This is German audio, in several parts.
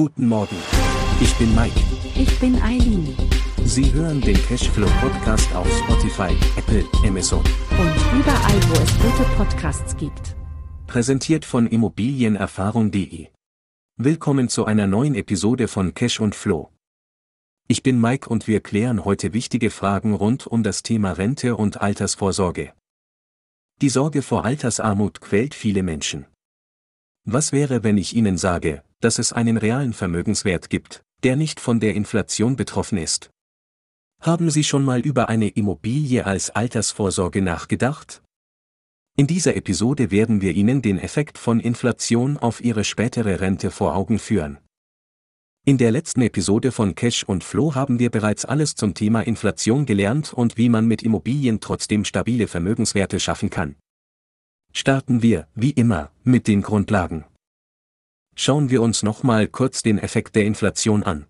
Guten Morgen. Ich bin Mike. Ich bin Eileen. Sie hören den Cashflow Podcast auf Spotify, Apple, Amazon. Und überall, wo es gute Podcasts gibt. Präsentiert von Immobilienerfahrung.de. Willkommen zu einer neuen Episode von Cash und Flow. Ich bin Mike und wir klären heute wichtige Fragen rund um das Thema Rente und Altersvorsorge. Die Sorge vor Altersarmut quält viele Menschen. Was wäre, wenn ich Ihnen sage, dass es einen realen Vermögenswert gibt, der nicht von der Inflation betroffen ist? Haben Sie schon mal über eine Immobilie als Altersvorsorge nachgedacht? In dieser Episode werden wir Ihnen den Effekt von Inflation auf Ihre spätere Rente vor Augen führen. In der letzten Episode von Cash und Flow haben wir bereits alles zum Thema Inflation gelernt und wie man mit Immobilien trotzdem stabile Vermögenswerte schaffen kann. Starten wir, wie immer, mit den Grundlagen. Schauen wir uns nochmal kurz den Effekt der Inflation an.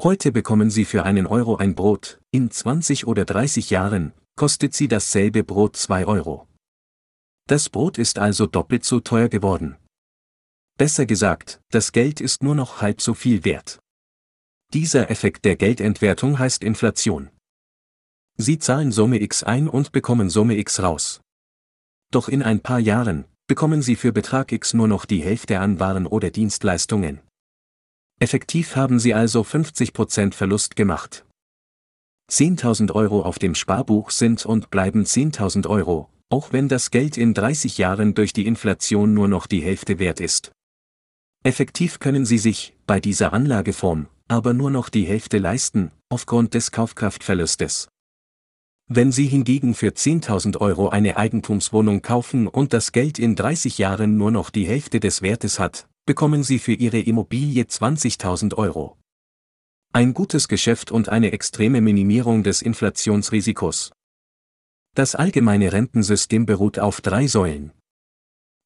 Heute bekommen Sie für einen Euro ein Brot, in 20 oder 30 Jahren kostet Sie dasselbe Brot 2 Euro. Das Brot ist also doppelt so teuer geworden. Besser gesagt, das Geld ist nur noch halb so viel wert. Dieser Effekt der Geldentwertung heißt Inflation. Sie zahlen Summe X ein und bekommen Summe X raus. Doch in ein paar Jahren bekommen Sie für Betrag X nur noch die Hälfte an Waren oder Dienstleistungen. Effektiv haben Sie also 50% Verlust gemacht. 10.000 Euro auf dem Sparbuch sind und bleiben 10.000 Euro, auch wenn das Geld in 30 Jahren durch die Inflation nur noch die Hälfte wert ist. Effektiv können Sie sich, bei dieser Anlageform, aber nur noch die Hälfte leisten, aufgrund des Kaufkraftverlustes. Wenn Sie hingegen für 10.000 Euro eine Eigentumswohnung kaufen und das Geld in 30 Jahren nur noch die Hälfte des Wertes hat, bekommen Sie für Ihre Immobilie 20.000 Euro. Ein gutes Geschäft und eine extreme Minimierung des Inflationsrisikos. Das allgemeine Rentensystem beruht auf drei Säulen.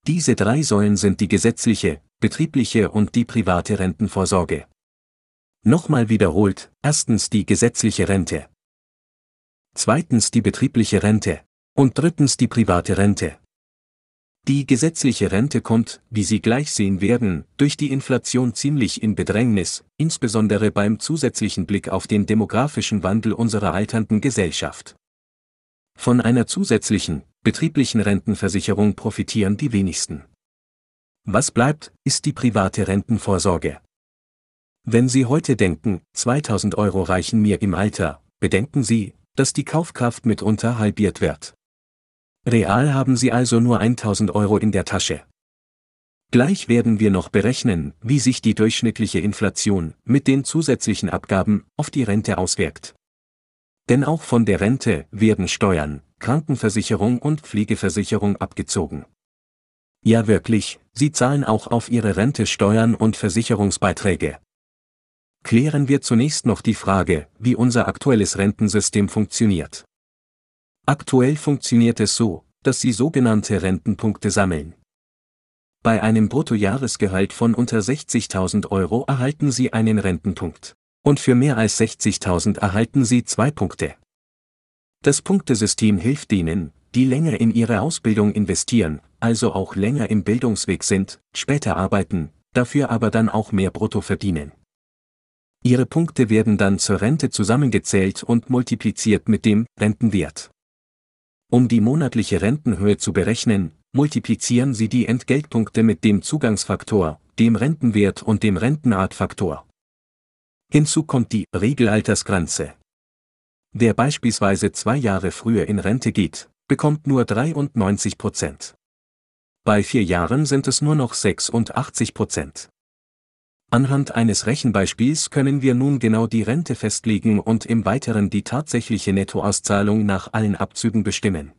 Diese drei Säulen sind die gesetzliche, betriebliche und die private Rentenvorsorge. Nochmal wiederholt, erstens die gesetzliche Rente. Zweitens die betriebliche Rente. Und drittens die private Rente. Die gesetzliche Rente kommt, wie Sie gleich sehen werden, durch die Inflation ziemlich in Bedrängnis, insbesondere beim zusätzlichen Blick auf den demografischen Wandel unserer alternden Gesellschaft. Von einer zusätzlichen, betrieblichen Rentenversicherung profitieren die wenigsten. Was bleibt, ist die private Rentenvorsorge. Wenn Sie heute denken, 2000 Euro reichen mir im Alter, bedenken Sie, dass die Kaufkraft mitunter halbiert wird. Real haben Sie also nur 1000 Euro in der Tasche. Gleich werden wir noch berechnen, wie sich die durchschnittliche Inflation mit den zusätzlichen Abgaben auf die Rente auswirkt. Denn auch von der Rente werden Steuern, Krankenversicherung und Pflegeversicherung abgezogen. Ja wirklich, Sie zahlen auch auf Ihre Rente Steuern und Versicherungsbeiträge. Klären wir zunächst noch die Frage, wie unser aktuelles Rentensystem funktioniert. Aktuell funktioniert es so, dass Sie sogenannte Rentenpunkte sammeln. Bei einem Bruttojahresgehalt von unter 60.000 Euro erhalten Sie einen Rentenpunkt. Und für mehr als 60.000 erhalten Sie zwei Punkte. Das Punktesystem hilft Ihnen, die länger in ihre Ausbildung investieren, also auch länger im Bildungsweg sind, später arbeiten, dafür aber dann auch mehr Brutto verdienen. Ihre Punkte werden dann zur Rente zusammengezählt und multipliziert mit dem Rentenwert. Um die monatliche Rentenhöhe zu berechnen, multiplizieren Sie die Entgeltpunkte mit dem Zugangsfaktor, dem Rentenwert und dem Rentenartfaktor. Hinzu kommt die Regelaltersgrenze. Wer beispielsweise zwei Jahre früher in Rente geht, bekommt nur 93 Prozent. Bei vier Jahren sind es nur noch 86 Prozent. Anhand eines Rechenbeispiels können wir nun genau die Rente festlegen und im Weiteren die tatsächliche Nettoauszahlung nach allen Abzügen bestimmen.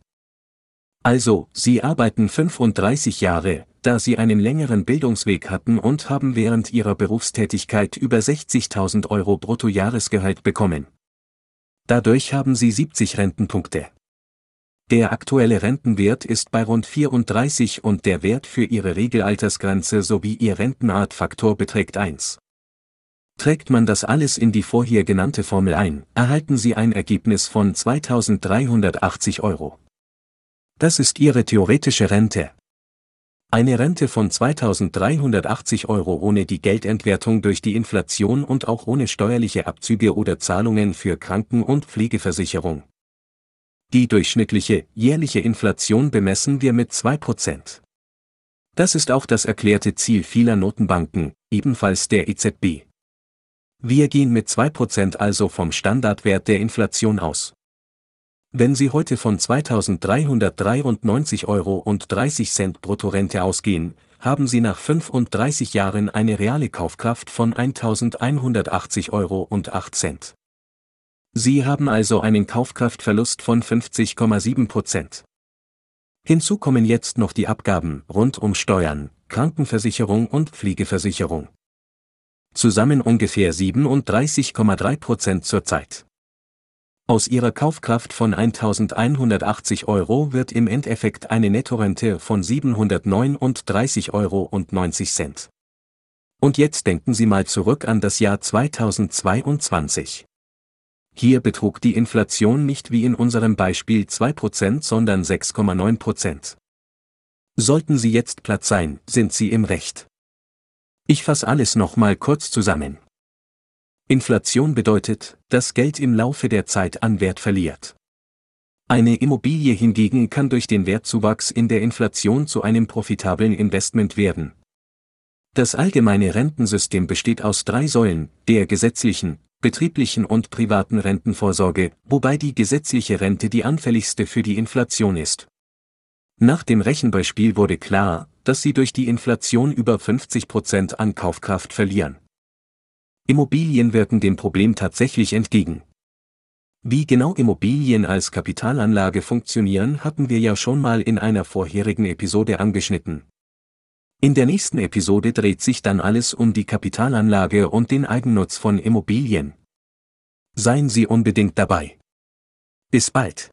Also, Sie arbeiten 35 Jahre, da Sie einen längeren Bildungsweg hatten und haben während Ihrer Berufstätigkeit über 60.000 Euro Bruttojahresgehalt bekommen. Dadurch haben Sie 70 Rentenpunkte. Der aktuelle Rentenwert ist bei rund 34 und der Wert für Ihre Regelaltersgrenze sowie Ihr Rentenartfaktor beträgt 1. Trägt man das alles in die vorher genannte Formel ein, erhalten Sie ein Ergebnis von 2380 Euro. Das ist Ihre theoretische Rente. Eine Rente von 2380 Euro ohne die Geldentwertung durch die Inflation und auch ohne steuerliche Abzüge oder Zahlungen für Kranken- und Pflegeversicherung. Die durchschnittliche jährliche Inflation bemessen wir mit 2%. Das ist auch das erklärte Ziel vieler Notenbanken, ebenfalls der EZB. Wir gehen mit 2% also vom Standardwert der Inflation aus. Wenn Sie heute von 2.393 Euro und 30 Cent Bruttorente ausgehen, haben Sie nach 35 Jahren eine reale Kaufkraft von 1.180 Euro und 8 Cent. Sie haben also einen Kaufkraftverlust von 50,7 Prozent. Hinzu kommen jetzt noch die Abgaben rund um Steuern, Krankenversicherung und Pflegeversicherung. Zusammen ungefähr 37,3 Prozent zurzeit. Aus ihrer Kaufkraft von 1180 Euro wird im Endeffekt eine Nettorente von 739,90 Euro. Und jetzt denken Sie mal zurück an das Jahr 2022. Hier betrug die Inflation nicht wie in unserem Beispiel 2%, sondern 6,9%. Sollten Sie jetzt platt sein, sind Sie im Recht. Ich fasse alles nochmal kurz zusammen. Inflation bedeutet, dass Geld im Laufe der Zeit an Wert verliert. Eine Immobilie hingegen kann durch den Wertzuwachs in der Inflation zu einem profitablen Investment werden. Das allgemeine Rentensystem besteht aus drei Säulen, der gesetzlichen, betrieblichen und privaten Rentenvorsorge, wobei die gesetzliche Rente die anfälligste für die Inflation ist. Nach dem Rechenbeispiel wurde klar, dass sie durch die Inflation über 50 Prozent an Kaufkraft verlieren. Immobilien wirken dem Problem tatsächlich entgegen. Wie genau Immobilien als Kapitalanlage funktionieren, hatten wir ja schon mal in einer vorherigen Episode angeschnitten. In der nächsten Episode dreht sich dann alles um die Kapitalanlage und den Eigennutz von Immobilien. Seien Sie unbedingt dabei. Bis bald.